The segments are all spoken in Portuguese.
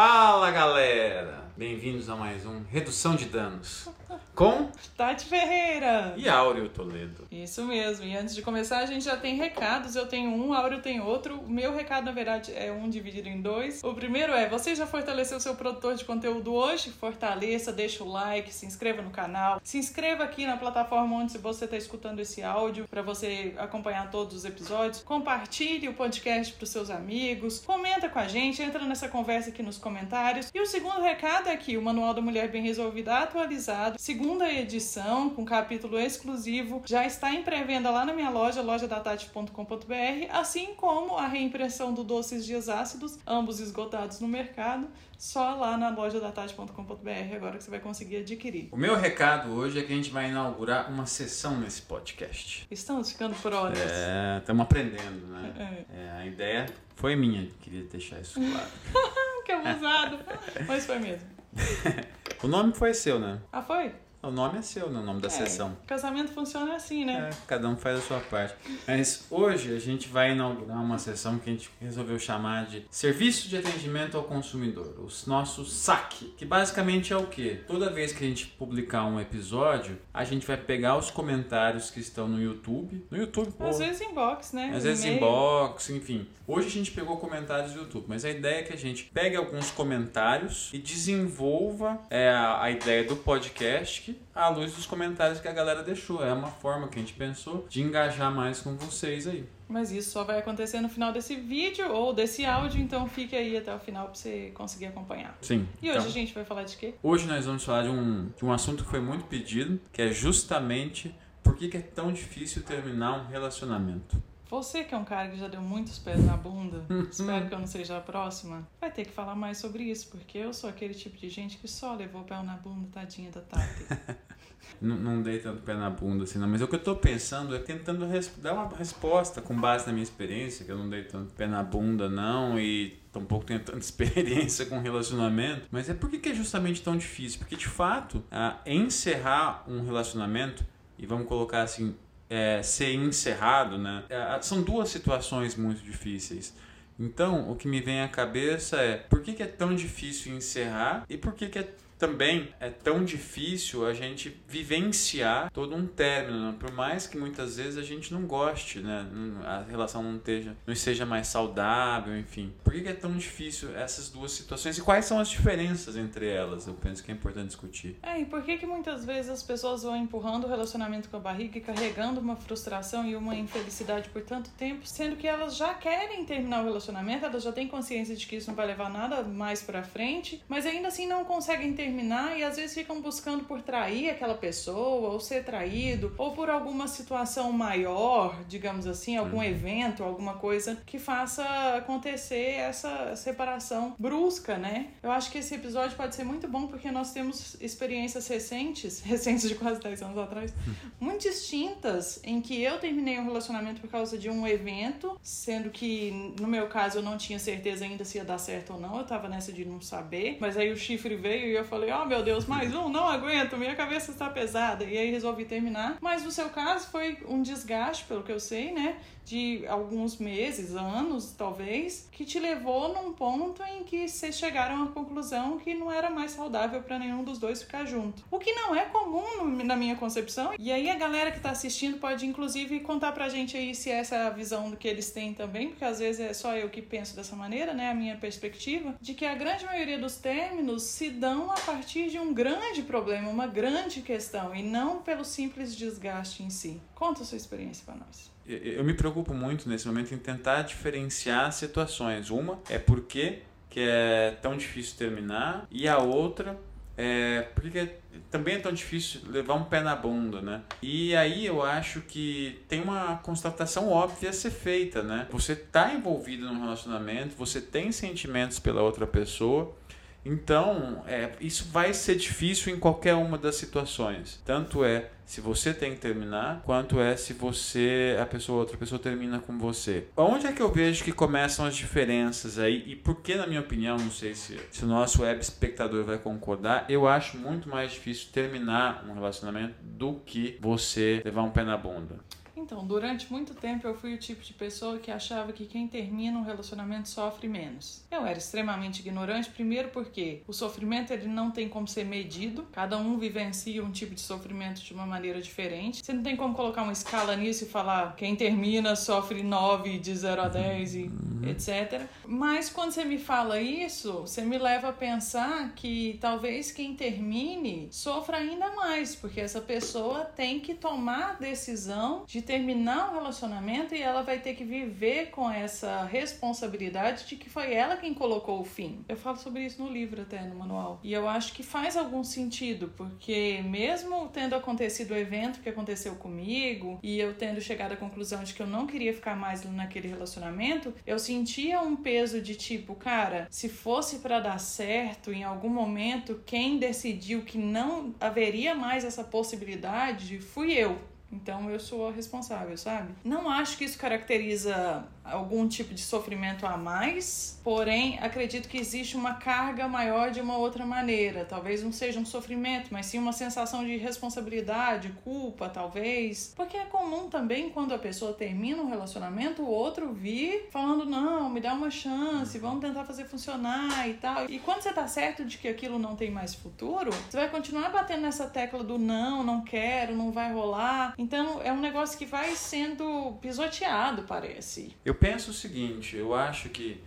Fala galera! Bem-vindos a mais um Redução de Danos com Tati Ferreira. e Áureo Toledo. Isso mesmo. E antes de começar, a gente já tem recados. Eu tenho um, Áureo tem outro. O meu recado, na verdade, é um dividido em dois. O primeiro é: você já fortaleceu seu produtor de conteúdo hoje? Fortaleça, deixa o like, se inscreva no canal, se inscreva aqui na plataforma onde você está escutando esse áudio para você acompanhar todos os episódios. Compartilhe o podcast para os seus amigos. Comenta com a gente, entra nessa conversa aqui nos comentários. E o segundo recado é que o Manual da Mulher Bem Resolvida atualizado, segunda edição, com capítulo exclusivo, já está em pré-venda lá na minha loja, lojadatate.com.br, assim como a reimpressão do Doces Dias Ácidos, ambos esgotados no mercado, só lá na lojadatate.com.br agora que você vai conseguir adquirir. O meu recado hoje é que a gente vai inaugurar uma sessão nesse podcast. Estamos ficando por horas. É, estamos aprendendo, né? É. É, a ideia foi minha, queria deixar isso claro. Que abusado! Mas foi mesmo. o nome foi seu, né? Ah, foi? O nome é seu, né? O nome da É, sessão. Casamento funciona assim, né? É, cada um faz a sua parte. Mas hoje a gente vai inaugurar uma sessão que a gente resolveu chamar de Serviço de Atendimento ao Consumidor, o nosso SAC, que basicamente é o quê? Toda vez que a gente publicar um episódio, a gente vai pegar os comentários que estão no YouTube, no YouTube, pô, Às vezes inbox, né? às vezes inbox, enfim. Hoje a gente pegou comentários do YouTube, mas a ideia é que a gente pegue alguns comentários e desenvolva é, a, a ideia do podcast à luz dos comentários que a galera deixou. É uma forma que a gente pensou de engajar mais com vocês aí. Mas isso só vai acontecer no final desse vídeo ou desse áudio, então fique aí até o final pra você conseguir acompanhar. Sim. E hoje então, a gente vai falar de quê? hoje nós vamos falar de um, de um assunto que foi muito pedido, que é justamente por que, que é tão difícil terminar um relacionamento. Você que é um cara que já deu muitos pés na bunda, espero que eu não seja a próxima, vai ter que falar mais sobre isso, porque eu sou aquele tipo de gente que só levou o pé na bunda, tadinha da Tati. Não, não dei tanto pé na bunda assim, não. Mas o que eu tô pensando é tentando dar uma resposta com base na minha experiência, que eu não dei tanto pé na bunda, não, e tampouco tenho tanta experiência com relacionamento. Mas é por que que é justamente tão difícil? Porque de fato, a encerrar um relacionamento, e vamos colocar assim, é, ser encerrado, né? É, são duas situações muito difíceis. Então, o que me vem à cabeça é por que, que é tão difícil encerrar e por que, que é também é tão difícil a gente vivenciar todo um término, né? por mais que muitas vezes a gente não goste, né? A relação não esteja, não esteja mais saudável, enfim. Por que, é tão difícil essas duas situações e quais são as diferenças entre elas? Eu penso que é importante discutir. É, e por que que muitas vezes as pessoas vão empurrando o relacionamento com a barriga e carregando uma frustração e uma infelicidade por tanto tempo, sendo que elas já querem terminar o relacionamento, elas já têm consciência de que isso não vai levar nada mais pra frente, mas ainda assim não conseguem e às vezes ficam buscando por trair aquela pessoa, ou ser traído, ou por alguma situação maior, digamos assim, algum evento, alguma coisa que faça acontecer essa separação brusca, né? Eu acho que esse episódio pode ser muito bom porque nós temos experiências recentes, recentes de quase 10 anos atrás, muito distintas, em que eu terminei um relacionamento por causa de um evento, sendo que no meu caso eu não tinha certeza ainda se ia dar certo ou não, eu tava nessa de não saber, mas aí o chifre veio e eu falei, oh meu Deus, mais um, não aguento, minha cabeça está pesada, e aí resolvi terminar. Mas no seu caso foi um desgaste, pelo que eu sei, né? De alguns meses, anos, talvez, que te levou num ponto em que vocês chegaram à conclusão que não era mais saudável para nenhum dos dois ficar junto. O que não é comum no- na minha concepção. E aí a galera que tá assistindo pode inclusive contar pra gente aí se essa é a visão que eles têm também, porque às vezes é só eu que penso dessa maneira, né, a minha perspectiva, de que a grande maioria dos términos se dão a partir de um grande problema, uma grande questão e não pelo simples desgaste em si. Conta a sua experiência pra nós. Eu- me preocupo muito nesse momento em tentar diferenciar situações. Uma é porque que é tão difícil terminar e a outra é porque também é tão difícil levar um pé na bunda, né? E aí eu acho que tem uma constatação óbvia a ser feita, né? Você tá envolvido num relacionamento, você tem sentimentos pela outra pessoa, então, é, isso vai ser difícil em qualquer uma das situações. Tanto é se você tem que terminar, quanto é se você, a pessoa, outra pessoa termina com você. Onde é que eu vejo que começam as diferenças aí? E por que, na minha opinião, não sei se, se o nosso web espectador vai concordar, eu acho muito mais difícil terminar um relacionamento do que você levar um pé na bunda. Então, durante muito tempo eu fui o tipo de pessoa que achava que quem termina um relacionamento sofre menos. Eu era extremamente ignorante, primeiro porque o sofrimento ele não tem como ser medido, cada um vivencia um tipo de sofrimento de uma maneira diferente. Você não tem como colocar uma escala nisso e falar quem termina sofre 9 de 0 a 10 e etc. Mas quando você me fala isso, você me leva a pensar que talvez quem termine sofra ainda mais, porque essa pessoa tem que tomar a decisão de terminar o relacionamento e ela vai ter que viver com essa responsabilidade de que foi ela quem colocou o fim. Eu falo sobre isso no livro até no manual. E eu acho que faz algum sentido, porque mesmo tendo acontecido o evento que aconteceu comigo e eu tendo chegado à conclusão de que eu não queria ficar mais naquele relacionamento, eu sentia um peso de tipo, cara, se fosse para dar certo em algum momento, quem decidiu que não haveria mais essa possibilidade fui eu. Então eu sou a responsável, sabe? Não acho que isso caracteriza algum tipo de sofrimento a mais, porém acredito que existe uma carga maior de uma outra maneira. Talvez não seja um sofrimento, mas sim uma sensação de responsabilidade, culpa, talvez. Porque é comum também quando a pessoa termina um relacionamento, o outro vir falando: não, me dá uma chance, vamos tentar fazer funcionar e tal. E quando você tá certo de que aquilo não tem mais futuro, você vai continuar batendo nessa tecla do não, não quero, não vai rolar. Então é um negócio que vai sendo pisoteado, parece. Eu penso o seguinte, eu acho que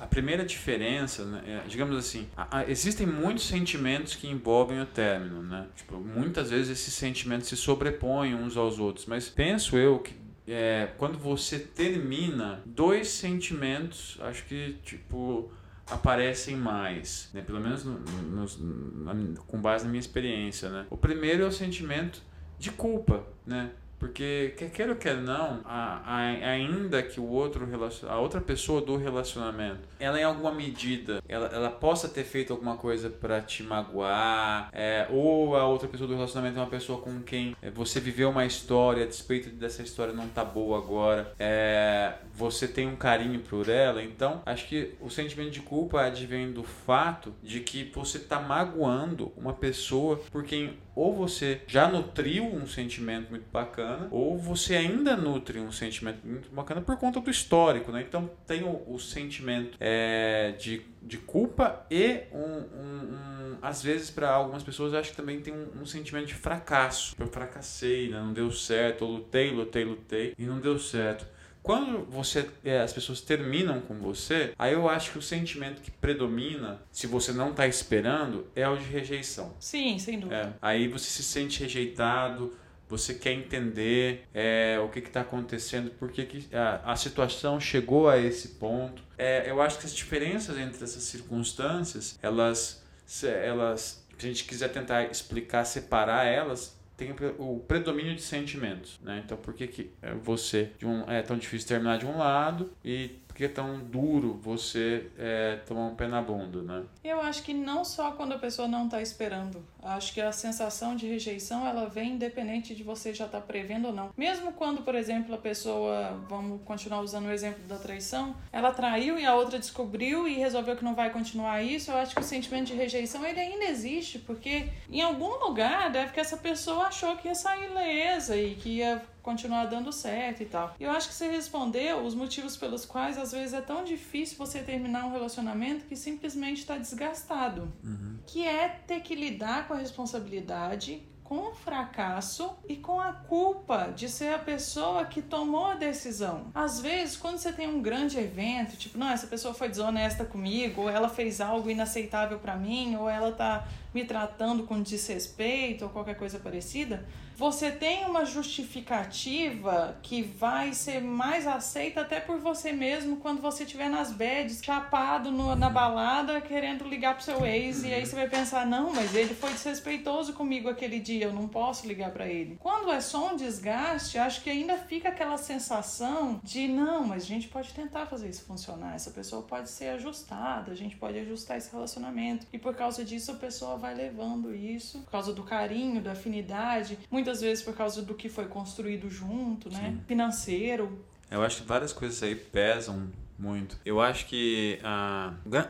a primeira diferença, né, é, digamos assim, a, a, existem muitos sentimentos que envolvem o término, né? Tipo, muitas vezes esses sentimentos se sobrepõem uns aos outros, mas penso eu que é, quando você termina, dois sentimentos, acho que tipo aparecem mais, né? Pelo menos no, no, na, com base na minha experiência, né? O primeiro é o sentimento de culpa, né? Porque quer queira ou quer não, a, a, ainda que o outro a outra pessoa do relacionamento, ela em alguma medida, ela, ela possa ter feito alguma coisa para te magoar, é, ou a outra pessoa do relacionamento é uma pessoa com quem é, você viveu uma história, a despeito dessa história não tá boa agora, é, você tem um carinho por ela, então acho que o sentimento de culpa advém do fato de que você tá magoando uma pessoa por quem ou você já nutriu um sentimento muito bacana, ou você ainda nutre um sentimento muito bacana por conta do histórico, né? Então tem o, o sentimento é, de, de culpa e um, um, um às vezes para algumas pessoas acho que também tem um, um sentimento de fracasso. Eu fracassei, né? não deu certo, eu lutei, lutei, lutei e não deu certo. Quando você é, as pessoas terminam com você, aí eu acho que o sentimento que predomina, se você não está esperando, é o de rejeição. Sim, sem dúvida. É, aí você se sente rejeitado, você quer entender é, o que está acontecendo, por que, que a, a, situação chegou a esse ponto. É, eu acho que as diferenças entre essas circunstâncias, elas, elas, se a gente quiser tentar explicar, separar elas, tem o predomínio de sentimentos, né? Então, por que, que você de um, é tão difícil terminar de um lado e que é tão duro você é, tomar um pé na bunda, né? Eu acho que não só quando a pessoa não está esperando. Acho que a sensação de rejeição ela vem independente de você já estar tá prevendo ou não. Mesmo quando, por exemplo, a pessoa, vamos continuar usando o exemplo da traição, ela traiu e a outra descobriu e resolveu que não vai continuar isso, eu acho que o sentimento de rejeição ele ainda existe, porque em algum lugar deve que essa pessoa achou que ia sair lesa e que ia continuar dando certo e tal. Eu acho que você respondeu os motivos pelos quais às vezes é tão difícil você terminar um relacionamento que simplesmente está desgastado. Uhum. Que é ter que lidar com a responsabilidade com o fracasso e com a culpa de ser a pessoa que tomou a decisão. Às vezes, quando você tem um grande evento, tipo, não, essa pessoa foi desonesta comigo, ou ela fez algo inaceitável para mim, ou ela tá me tratando com desrespeito ou qualquer coisa parecida, você tem uma justificativa que vai ser mais aceita até por você mesmo quando você estiver nas beds, chapado no, na balada, querendo ligar pro seu ex, e aí você vai pensar: não, mas ele foi desrespeitoso comigo aquele dia, eu não posso ligar para ele. Quando é só um desgaste, acho que ainda fica aquela sensação de: não, mas a gente pode tentar fazer isso funcionar, essa pessoa pode ser ajustada, a gente pode ajustar esse relacionamento, e por causa disso a pessoa vai levando isso, por causa do carinho, da afinidade. Muitas vezes por causa do que foi construído junto, né? Sim. Financeiro. Eu acho que várias coisas aí pesam muito. Eu acho que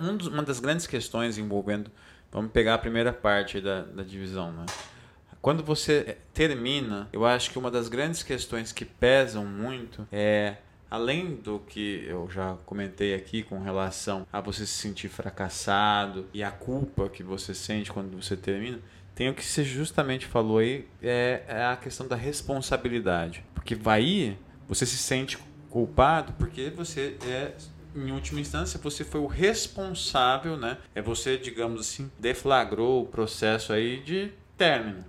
um dos, uma das grandes questões envolvendo. Vamos pegar a primeira parte da, da divisão, né? quando você termina, eu acho que uma das grandes questões que pesam muito é além do que eu já comentei aqui com relação a você se sentir fracassado e a culpa que você sente quando você termina, tem o que você justamente falou aí, é, é a questão da responsabilidade. Porque vai você se sente culpado porque você é em última instância, você foi o responsável, né? É você, digamos assim, deflagrou o processo aí de término.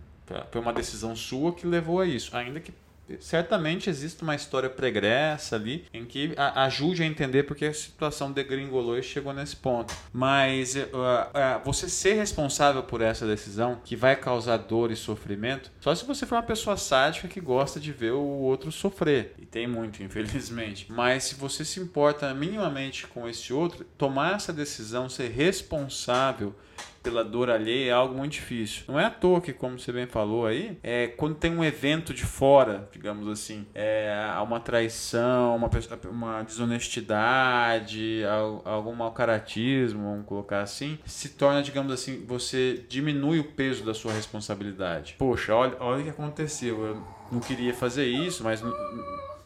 Foi uma decisão sua que levou a isso, ainda que certamente existe uma história pregressa ali em que ajude a entender porque a situação degringolou e chegou nesse ponto. Mas uh, uh, você ser responsável por essa decisão que vai causar dor e sofrimento, só se você for uma pessoa sádica que gosta de ver o outro sofrer. E tem muito, infelizmente. Mas se você se importa minimamente com esse outro, tomar essa decisão, ser responsável pela dor alheia é algo muito difícil. Não é à toa que, como você bem falou aí, é, quando tem um evento de fora, digamos assim, é, uma traição, uma, uma desonestidade, algum mau caratismo, vamos colocar assim, se torna, digamos assim, você diminui o peso da sua responsabilidade. Poxa, olha, olha o que aconteceu. Eu não queria fazer isso, mas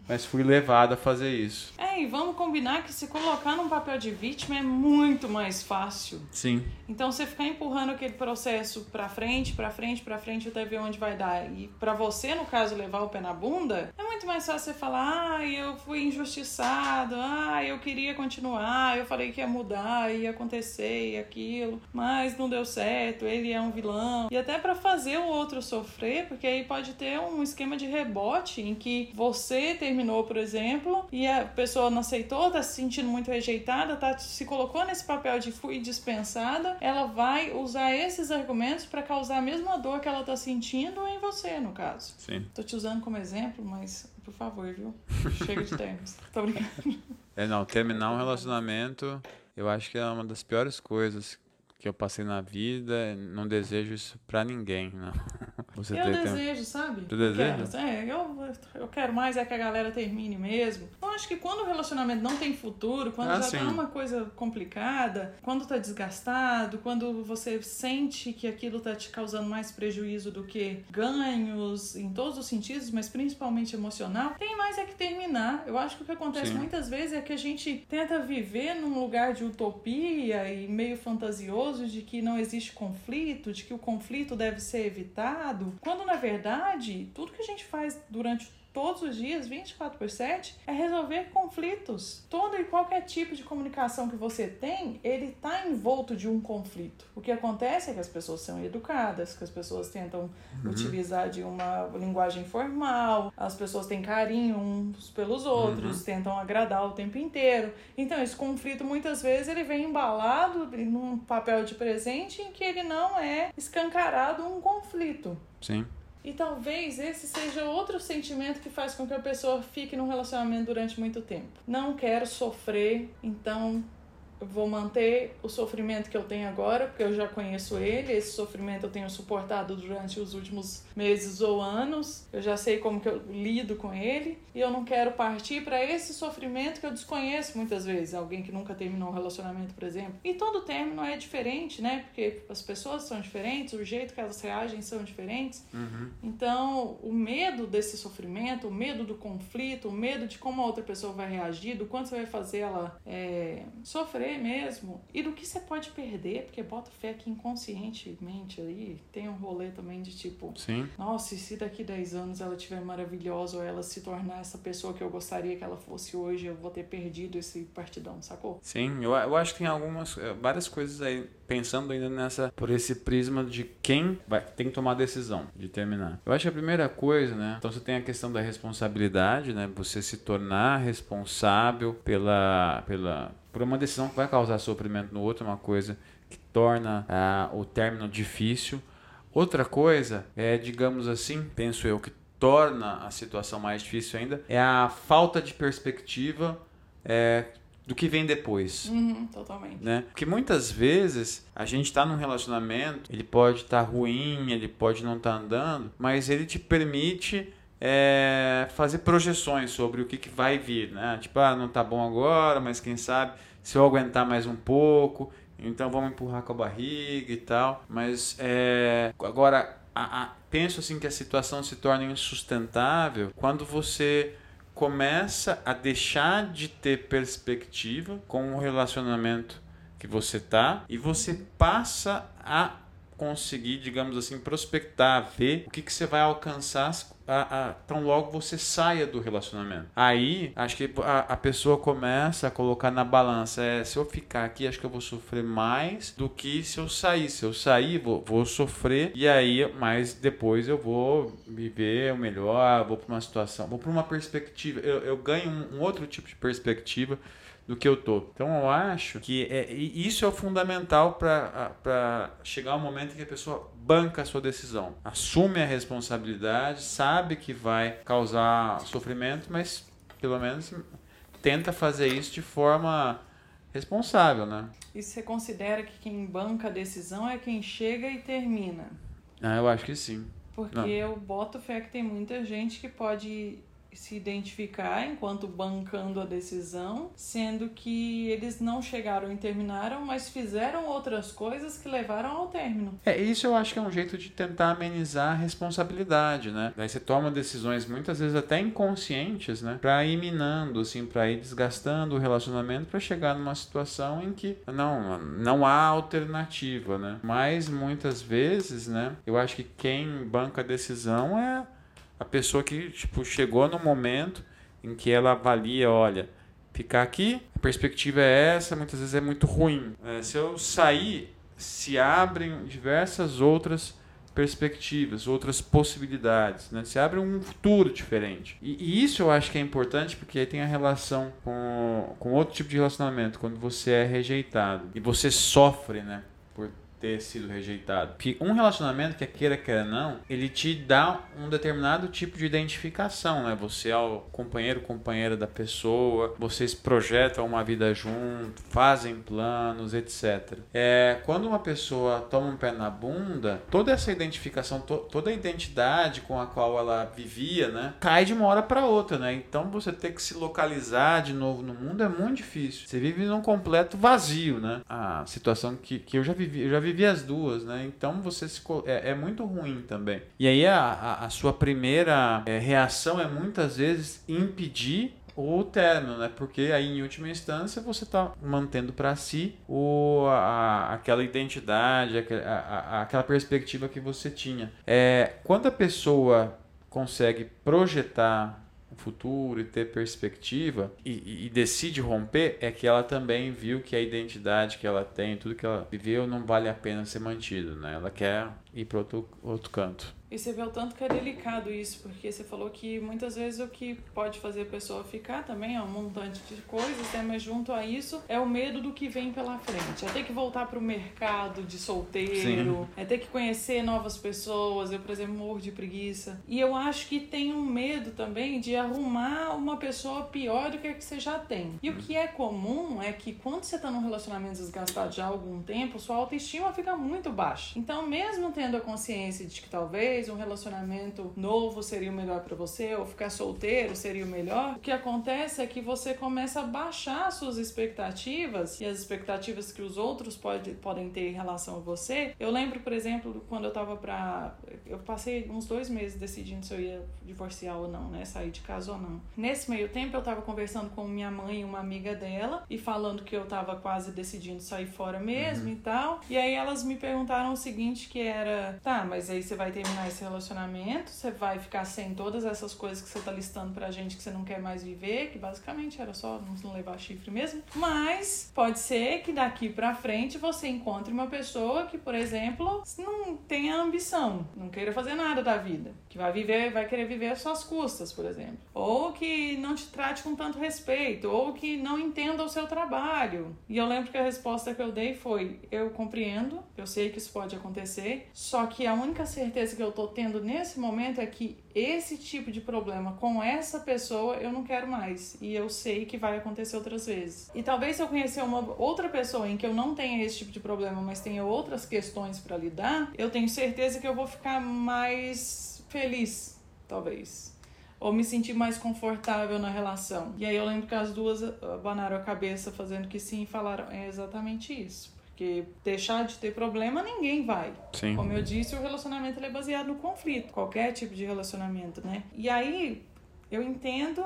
mas fui levado a fazer isso. É, e vamos combinar que se colocar num papel de vítima é muito mais fácil. Sim. Então você ficar empurrando aquele processo para frente, para frente, para frente até ver onde vai dar. E para você, no caso, levar o pé na bunda, é muito mais fácil você falar: "Ah, eu fui injustiçado. Ah, eu queria continuar. Eu falei que ia mudar, ia acontecer aquilo, mas não deu certo. Ele é um vilão". E até para fazer o outro sofrer, porque aí pode ter um esquema de rebote em que você termina terminou, por exemplo, e a pessoa não aceitou, tá se sentindo muito rejeitada, tá, se colocou nesse papel de fui dispensada, ela vai usar esses argumentos para causar a mesma dor que ela tá sentindo em você, no caso. Sim. Tô te usando como exemplo, mas por favor, viu? Chega de termos. Tô brincando. É, não, terminar um relacionamento, eu acho que é uma das piores coisas que eu passei na vida, não desejo isso para ninguém, não. Você eu desejo, sabe? Tu deseja? É, eu, eu quero mais é que a galera termine mesmo. Eu acho que quando o relacionamento não tem futuro, quando ah, já sim. tá uma coisa complicada, quando tá desgastado, quando você sente que aquilo tá te causando mais prejuízo do que ganhos em todos os sentidos, mas principalmente emocional, tem mais é que terminar. Eu acho que o que acontece sim. muitas vezes é que a gente tenta viver num lugar de utopia e meio fantasioso de que não existe conflito, de que o conflito deve ser evitado, quando na verdade tudo que a gente faz durante todos os dias, 24 por 7, é resolver conflitos. Todo e qualquer tipo de comunicação que você tem, ele está envolto de um conflito. O que acontece é que as pessoas são educadas, que as pessoas tentam uhum. utilizar de uma linguagem formal, as pessoas têm carinho uns pelos outros, uhum. tentam agradar o tempo inteiro. Então, esse conflito muitas vezes ele vem embalado num papel de presente em que ele não é escancarado um conflito. Sim. E talvez esse seja outro sentimento que faz com que a pessoa fique num relacionamento durante muito tempo. Não quero sofrer, então vou manter o sofrimento que eu tenho agora, porque eu já conheço ele. Esse sofrimento eu tenho suportado durante os últimos meses ou anos. Eu já sei como que eu lido com ele e eu não quero partir para esse sofrimento que eu desconheço muitas vezes. Alguém que nunca terminou um relacionamento, por exemplo. E todo término é diferente, né? Porque as pessoas são diferentes, o jeito que elas reagem são diferentes. Uhum. Então, o medo desse sofrimento, o medo do conflito, o medo de como a outra pessoa vai reagir, do quanto você vai fazer ela é, sofrer mesmo e do que você pode perder, porque bota fé que inconscientemente aí tem um rolê também de tipo, Sim. nossa, e se daqui 10 anos ela estiver maravilhosa ou ela se tornar essa pessoa que eu gostaria que ela fosse hoje, eu vou ter perdido esse partidão, sacou? Sim, eu, eu acho que tem algumas, eh, várias coisas aí, pensando ainda nessa, por esse prisma de quem vai, tem que tomar a decisão de terminar. Eu acho que a primeira coisa, né, então você tem a questão da responsabilidade, né, você se tornar responsável pela, pela por uma decisão que vai causar sofrimento no outro, uma coisa que torna ah, o término difícil. Outra coisa é, digamos assim, penso eu, que torna a situação mais difícil ainda, é a falta de perspectiva é, do que vem depois. Uhum, totalmente. Né? Porque muitas vezes a gente está num relacionamento, ele pode estar tá ruim, ele pode não estar tá andando, mas ele te permite é, fazer projeções sobre o que, que vai vir, né? Tipo, ah, não tá bom agora, mas quem sabe se eu aguentar mais um pouco, então vamos empurrar com a barriga e tal. Mas é, agora a, a, penso assim que a situação se torna insustentável quando você começa a deixar de ter perspectiva com o relacionamento que você tá e você passa a conseguir, digamos assim, prospectar, ver o que, que você vai alcançar a, a, tão logo você saia do relacionamento. Aí, acho que a, a pessoa começa a colocar na balança: é, se eu ficar aqui, acho que eu vou sofrer mais do que se eu sair. Se eu sair, vou, vou sofrer, e aí, mas depois eu vou viver melhor, vou para uma situação, vou para uma perspectiva. Eu, eu ganho um, um outro tipo de perspectiva do que eu tô. Então eu acho que é, isso é o fundamental para chegar ao momento em que a pessoa banca a sua decisão, assume a responsabilidade, sabe que vai causar sofrimento, mas pelo menos tenta fazer isso de forma responsável, né? E você considera que quem banca a decisão é quem chega e termina? Ah, eu acho que sim. Porque Não. eu boto fé que tem muita gente que pode se identificar enquanto bancando a decisão, sendo que eles não chegaram e terminaram, mas fizeram outras coisas que levaram ao término. É, isso eu acho que é um jeito de tentar amenizar a responsabilidade, né? Daí você toma decisões muitas vezes até inconscientes, né? Pra ir minando, assim, pra ir desgastando o relacionamento para chegar numa situação em que não, não há alternativa, né? Mas muitas vezes, né? Eu acho que quem banca a decisão é a pessoa que tipo, chegou no momento em que ela avalia, olha, ficar aqui, a perspectiva é essa, muitas vezes é muito ruim. É, se eu sair, se abrem diversas outras perspectivas, outras possibilidades, né? se abre um futuro diferente. E, e, isso eu acho que é importante porque aí tem a relação com, com outro tipo de relacionamento, quando você é rejeitado e você sofre, né? Ter sido rejeitado. Porque um relacionamento, que queira, queira não, ele te dá um determinado tipo de identificação, né? Você é o companheiro, companheira da pessoa, vocês projetam uma vida junto, fazem planos, etc. É, quando uma pessoa toma um pé na bunda, toda essa identificação, to, toda a identidade com a qual ela vivia, né? Cai de uma hora para outra, né? Então você ter que se localizar de novo no mundo é muito difícil. Você vive num completo vazio, né? A situação que, que eu já vivi, eu já vivi vivi as duas, né? Então você se, é, é muito ruim também. E aí a, a, a sua primeira é, reação é muitas vezes impedir o término, né? Porque aí em última instância você está mantendo para si o, a, aquela identidade, aquela, a, aquela perspectiva que você tinha. É, quando a pessoa consegue projetar o futuro e ter perspectiva e, e, decide romper, é que ela também viu que a identidade que ela tem, tudo que ela viveu, não vale a pena ser mantido, né? Ela quer ir para outro, outro canto. E você vê o tanto que é delicado isso, porque você falou que muitas vezes o que pode fazer a pessoa ficar também é um montante de coisas, né? mas junto a isso é o medo do que vem pela frente. É ter que voltar para o mercado de solteiro, Sim. é ter que conhecer novas pessoas. Eu, por exemplo, morro de preguiça. E eu acho que tem um medo também de arrumar uma pessoa pior do que a que você já tem. E o que é comum é que quando você está num relacionamento desgastado já há algum tempo, sua autoestima fica muito baixa. Então, mesmo tendo a consciência de que talvez talvez um relacionamento novo seria o melhor para você, ou ficar solteiro seria o melhor, o que acontece é que você começa a baixar suas expectativas e as expectativas que os outros pode, podem ter em relação a você. Eu lembro, por exemplo, quando eu tava pra. Eu passei uns dois meses decidindo se eu ia divorciar ou não, né? Sair de casa ou não. Nesse meio tempo, eu tava conversando com minha mãe e uma amiga dela e falando que eu tava quase decidindo sair fora mesmo uhum. e tal. E aí elas me perguntaram o seguinte: que era, tá, mas aí você vai terminar esse relacionamento, você vai ficar sem todas essas coisas que você tá listando pra gente que você não quer mais viver, que basicamente era só não levar chifre mesmo. Mas pode ser que daqui pra frente você encontre uma pessoa que, por exemplo, não tenha ambição, não queira fazer nada da vida, que vai viver, vai querer viver às suas custas, por exemplo, ou que não te trate com tanto respeito, ou que não entenda o seu trabalho. E eu lembro que a resposta que eu dei foi: eu compreendo, eu sei que isso pode acontecer, só que a única certeza que eu tô tô tendo nesse momento é que esse tipo de problema com essa pessoa eu não quero mais. E eu sei que vai acontecer outras vezes. E talvez se eu conhecer uma outra pessoa em que eu não tenha esse tipo de problema, mas tenha outras questões para lidar, eu tenho certeza que eu vou ficar mais feliz, talvez. Ou me sentir mais confortável na relação. E aí eu lembro que as duas abanaram a cabeça fazendo que sim e falaram: é exatamente isso Porque deixar de ter problema ninguém vai. Sim. Como eu disse, o relacionamento ele é baseado no conflito, qualquer tipo de relacionamento, né? E aí eu entendo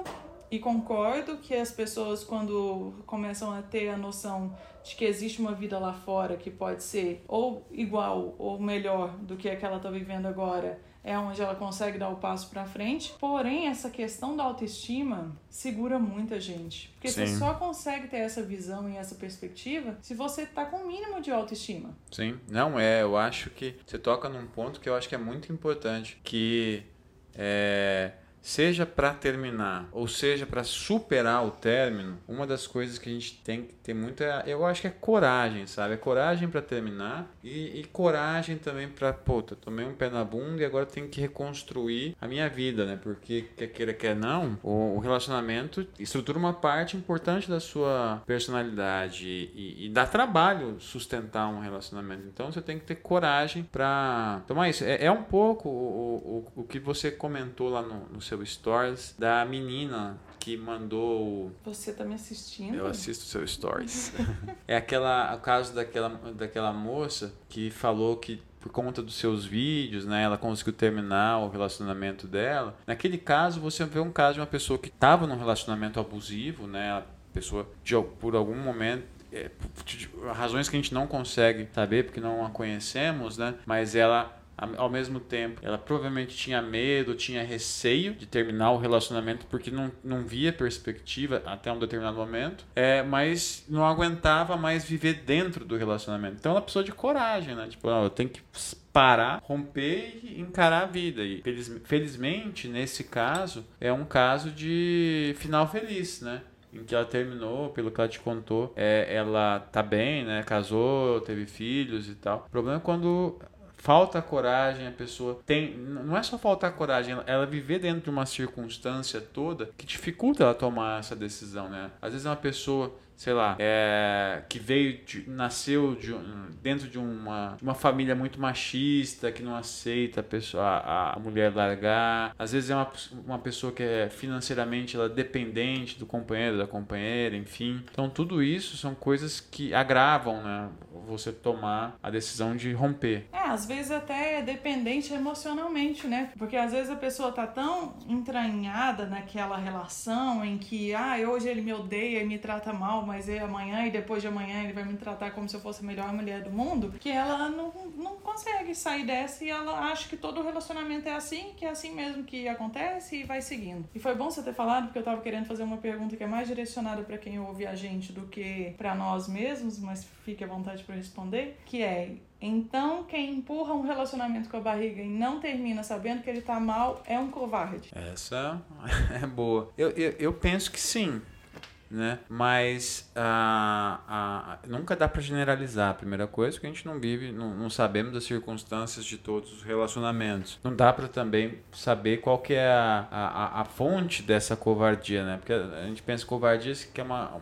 e concordo que as pessoas, quando começam a ter a noção de que existe uma vida lá fora que pode ser ou igual ou melhor do que a que ela está vivendo agora, é onde ela consegue dar o passo para frente. Porém, essa questão da autoestima segura muita gente. Porque Sim. você só consegue ter essa visão e essa perspectiva se você tá com o mínimo de autoestima. Sim. Não, é, eu acho que você toca num ponto que eu acho que é muito importante, que é, seja para terminar ou seja para superar o término, uma das coisas que a gente tem que ter muito é, eu acho que é coragem, sabe? É coragem para terminar e, e, coragem também para, eu tomei um pé na bunda e agora tenho que reconstruir a minha vida, né? Porque quer queira quer não, o, o relacionamento estrutura uma parte importante da sua personalidade e, e dá trabalho sustentar um relacionamento. Então você tem que ter coragem para tomar isso. É, é um pouco o, o, o que você comentou lá no, no seu seu stories da menina que mandou. Você tá me assistindo? Eu assisto seu stories. é aquela, o caso daquela, daquela moça que falou que por conta dos seus vídeos, né, ela conseguiu terminar o relacionamento dela. Naquele caso, você vê um caso de uma pessoa que estava num relacionamento abusivo, né, a pessoa de, por algum momento é, razões que a gente não consegue saber porque não a conhecemos, né? Mas ela ao mesmo tempo, ela provavelmente tinha medo, tinha receio de terminar o relacionamento porque não, não via perspectiva até um determinado momento, é, mas não aguentava mais viver dentro do relacionamento. Então ela precisou de coragem, né? Tipo, eu tenho que parar, romper e encarar a vida. E felizmente, nesse caso, é um caso de final feliz, né? em que ela terminou, pelo que ela te contou, é, ela tá bem, né? Casou, teve filhos e tal. O problema é quando falta coragem, a pessoa tem. Não é só faltar coragem, ela viver dentro de uma circunstância toda que dificulta ela tomar essa decisão, né? Às vezes é uma pessoa sei lá, é, que veio, de, nasceu de, dentro de uma, uma família muito machista, que não aceita a, pessoa, a, a mulher largar. Às vezes é uma, uma pessoa que é financeiramente ela é dependente do companheiro, da companheira, enfim. Então tudo isso são coisas que agravam, né? Você tomar a decisão de romper. É, às vezes até é dependente emocionalmente, né? Porque às vezes a pessoa tá tão entranhada naquela relação em que, ah, hoje ele me odeia e me trata mal, mas é amanhã e depois de amanhã ele vai me tratar como se eu fosse a melhor mulher do mundo, que ela não, não consegue sair dessa e ela acha que todo relacionamento é assim, que é assim mesmo que acontece e vai seguindo. E foi bom você ter falado, porque eu tava querendo fazer uma pergunta que é mais direcionada para quem ouve a gente do que para nós mesmos, mas fique à vontade para responder, que é então, quem empurra um relacionamento com a barriga e não termina sabendo que ele tá mal é um covarde. Essa é boa. Eu, eu, eu penso que sim né? Mas ah, ah, nunca dá para generalizar. A primeira coisa que a gente não vive, não, não, sabemos das circunstâncias de todos os relacionamentos. Não dá para também saber qual que é a, a, a fonte dessa covardia, né? Porque a gente pensa covardia que é uma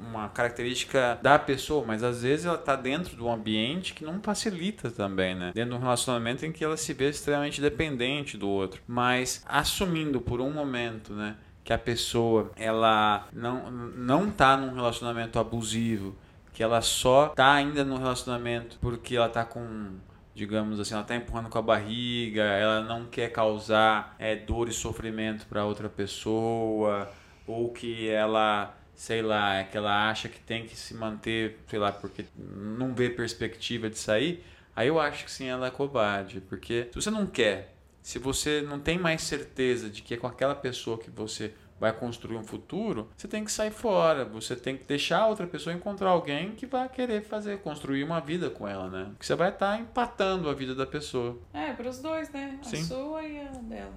uma característica da pessoa, mas às vezes ela está dentro de um ambiente que não facilita também, né? Dentro de um relacionamento em que ela se vê extremamente dependente do outro. Mas assumindo por um momento, né? Que a pessoa ela não não tá num relacionamento abusivo, que ela só tá ainda no relacionamento porque ela tá com digamos assim, ela tá empurrando com a barriga, ela não quer causar é, dor e sofrimento para outra pessoa, ou que ela, sei lá, é que ela acha que tem que se manter, sei lá, porque não vê perspectiva de sair, aí eu acho que sim, ela é covarde, porque se você não quer se você não tem mais certeza de que é com aquela pessoa que você vai construir um futuro, você tem que sair fora, você tem que deixar a outra pessoa encontrar alguém que vai querer fazer, construir uma vida com ela, né? Porque você vai estar tá empatando a vida da pessoa. É, para os dois, né? A sua e a dela.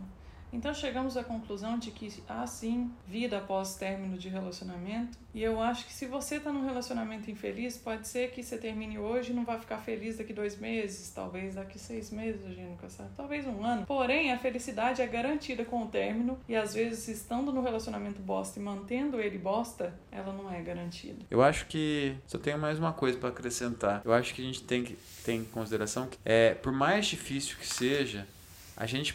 Então chegamos à conclusão de que há sim vida após término de relacionamento. E eu acho que se você está num relacionamento infeliz, pode ser que você termine hoje e não vai ficar feliz daqui dois meses, talvez daqui seis meses, a gente nunca sabe, talvez um ano. Porém, a felicidade é garantida com o término e às vezes estando no relacionamento bosta e mantendo ele bosta, ela não é garantida. Eu acho que só tenho mais uma coisa para acrescentar. Eu acho que a gente tem que ter em consideração que é por mais difícil que seja, a gente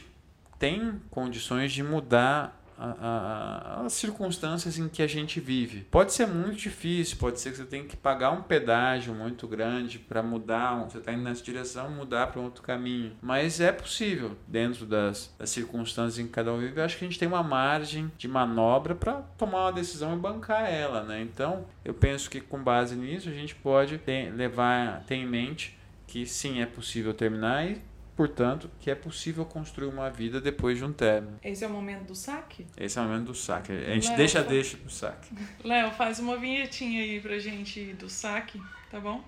tem condições de mudar a, a, as circunstâncias em que a gente vive. Pode ser muito difícil, pode ser que você tenha que pagar um pedágio muito grande para mudar, você está indo nessa direção, mudar para outro caminho. Mas é possível, dentro das, das circunstâncias em que cada um vive, eu acho que a gente tem uma margem de manobra para tomar uma decisão e bancar ela, né? Então, eu penso que com base nisso a gente pode ter, levar, ter em mente que sim, é possível terminar e portanto, que é possível construir uma vida depois de um término. Esse é o momento do saque? Esse é o momento do saque. A gente Léo, deixa, deixa pro saque. Léo, faz uma vinhetinha aí pra gente do saque, tá bom?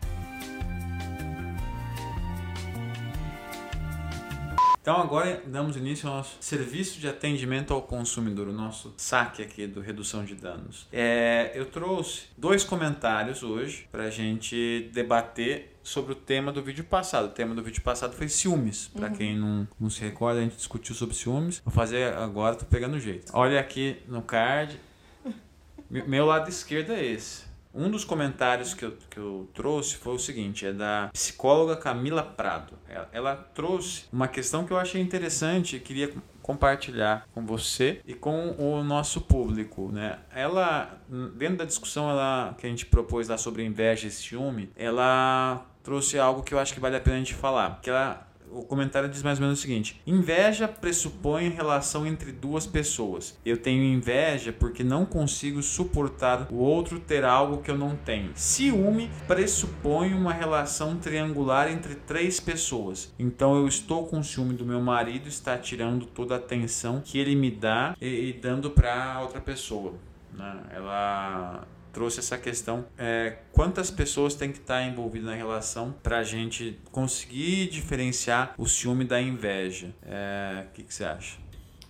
Então agora damos início ao nosso serviço de atendimento ao consumidor, o nosso saque aqui do redução de danos. É, eu trouxe dois comentários hoje para a gente debater sobre o tema do vídeo passado. O tema do vídeo passado foi ciúmes. Para uhum. quem não, não se recorda, a gente discutiu sobre ciúmes. Vou fazer agora, tô pegando o jeito. Olha aqui no card. Meu lado esquerdo é esse. Um dos comentários que eu, que eu trouxe foi o seguinte: é da psicóloga Camila Prado. Ela, ela trouxe uma questão que eu achei interessante e queria compartilhar com você e com o nosso público, né? Ela dentro da discussão ela que a gente propôs lá sobre inveja e ciúme, ela trouxe algo que eu acho que vale a pena a gente falar, que ela o comentário diz mais ou menos o seguinte: inveja pressupõe relação entre duas pessoas. Eu tenho inveja porque não consigo suportar o outro ter algo que eu não tenho. Ciúme pressupõe uma relação triangular entre três pessoas. Então eu estou com ciúme do meu marido, está tirando toda a atenção que ele me dá e, e dando para outra pessoa. Né? Ela trouxe essa questão é, quantas pessoas têm que estar envolvidas na relação para a gente conseguir diferenciar o ciúme da inveja. É, o que, que você acha?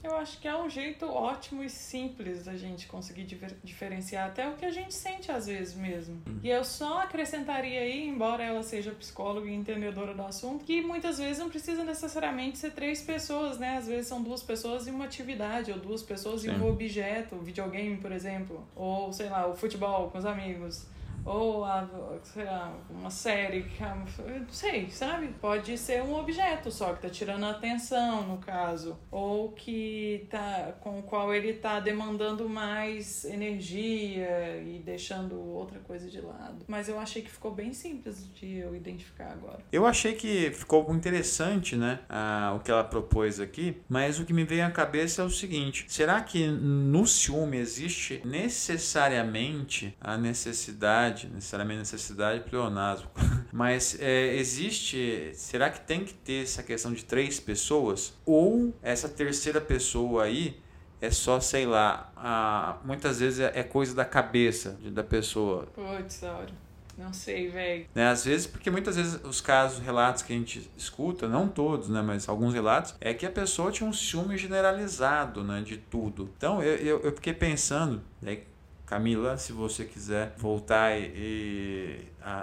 Eu acho que é um jeito ótimo e simples da gente conseguir diferenciar até o que a gente sente às vezes mesmo. Uhum. E eu só acrescentaria aí, embora ela seja psicóloga e entendedora do assunto, que muitas vezes não precisa necessariamente ser três pessoas, né? Às vezes são duas pessoas e uma atividade, ou duas pessoas Sim. e um objeto, videogame, por exemplo, ou sei lá, o futebol com os amigos ou a, sei lá, uma série, não sei, sabe? Pode ser um objeto só que tá tirando a atenção, no caso, ou que tá com o qual ele tá demandando mais energia e deixando outra coisa de lado. Mas eu achei que ficou bem simples de eu identificar agora. Eu achei que ficou interessante, né, a, o que ela propôs aqui, mas o que me veio à cabeça é o seguinte: será que no ciúme existe necessariamente a necessidade necessidade, necessariamente necessidade, pleonasmo. Mas é, existe, será que tem que ter essa questão de três pessoas? Ou essa terceira pessoa aí é só, sei lá, a, muitas vezes é, é coisa da cabeça da pessoa. Putz, Auro. Não sei, velho. Né, às vezes, porque muitas vezes os casos, relatos que a gente escuta, não todos, né, mas alguns relatos, é que a pessoa tinha um ciúme generalizado, né, de tudo. Então, eu, eu, eu fiquei pensando, né, Camila, se você quiser voltar e, e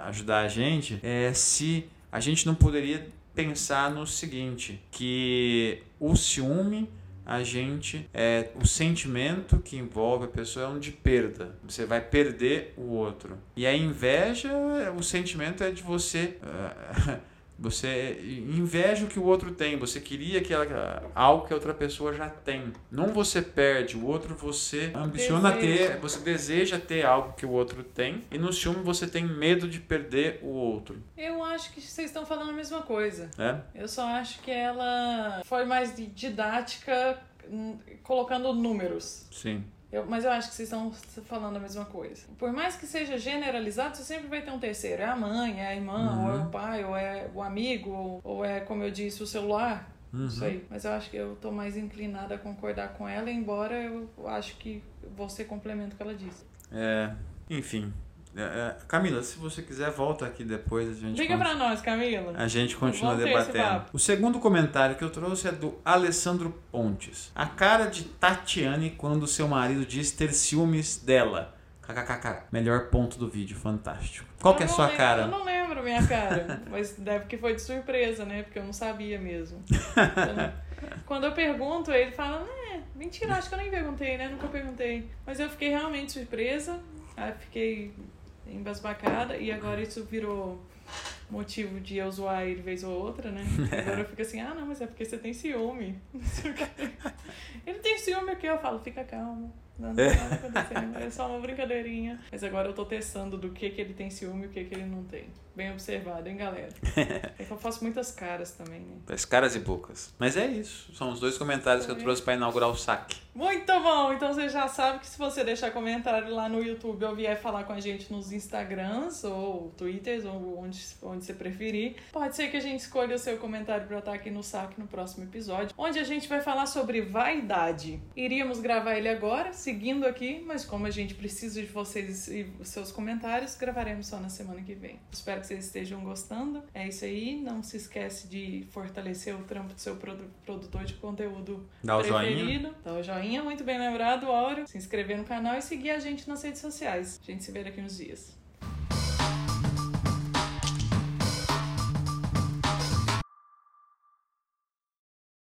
ajudar a gente, é se a gente não poderia pensar no seguinte, que o ciúme a gente é o sentimento que envolve a pessoa é um de perda. Você vai perder o outro. E a inveja, o sentimento é de você uh, Você inveja o que o outro tem, você queria que ela, algo que a outra pessoa já tem. Não você perde, o outro você ambiciona deseja. ter, você deseja ter algo que o outro tem, e no ciúme você tem medo de perder o outro. Eu acho que vocês estão falando a mesma coisa. É? Eu só acho que ela foi mais didática hum, colocando números. Sim. Eu, mas eu acho que vocês estão falando a mesma coisa. Por mais que seja generalizado, você sempre vai ter um terceiro. É a mãe, é a irmã, uhum. ou é o pai, ou é o amigo, ou, ou é, como eu disse, o celular. Uhum. Não sei. Mas eu acho que eu tô mais inclinada a concordar com ela, embora eu acho que você complementa o que ela disse. É, enfim, é, é, Camila, se você quiser, volta aqui depois. A gente Liga para nós, Camila. A gente continua debatendo. O segundo comentário que eu trouxe é do Alessandro Pontes. A cara de Tatiane quando seu marido diz ter ciúmes dela. KKKK. Melhor ponto do vídeo, fantástico. Qual eu que é a sua lembro, cara? Eu não lembro minha cara, mas deve que foi de surpresa, né? Porque eu não sabia mesmo. Quando eu pergunto, ele fala, né, mentira, acho que eu nem perguntei, né? Nunca perguntei. Mas eu fiquei realmente surpresa. Aí fiquei embasbacada e agora isso virou motivo de eu zoar ele vez ou outra, né? Agora eu fico assim, ah, não, mas é porque você tem ciúme. ele tem ciúme aqui, eu falo, fica calmo. Não, não tá acontecendo, é só uma brincadeirinha. Mas agora eu tô testando do que que ele tem ciúme e o que que ele não tem. Bem observado, hein, galera? É que eu faço muitas caras também, né? As caras e bocas. Mas é isso. São os dois comentários que eu trouxe para inaugurar o saque. Muito bom! Então você já sabe que se você deixar comentário lá no YouTube ou vier falar com a gente nos Instagrams ou Twitters ou onde, onde você preferir, pode ser que a gente escolha o seu comentário para estar aqui no saque no próximo episódio, onde a gente vai falar sobre vaidade. Iríamos gravar ele agora, seguindo aqui, mas como a gente precisa de vocês e seus comentários, gravaremos só na semana que vem. Espero que vocês estejam gostando. É isso aí. Não se esquece de fortalecer o trampo do seu produtor de conteúdo Dá preferido. o joinha. Dá o joinha, muito bem lembrado, Áureo. Se inscrever no canal e seguir a gente nas redes sociais. A gente se vê daqui uns dias.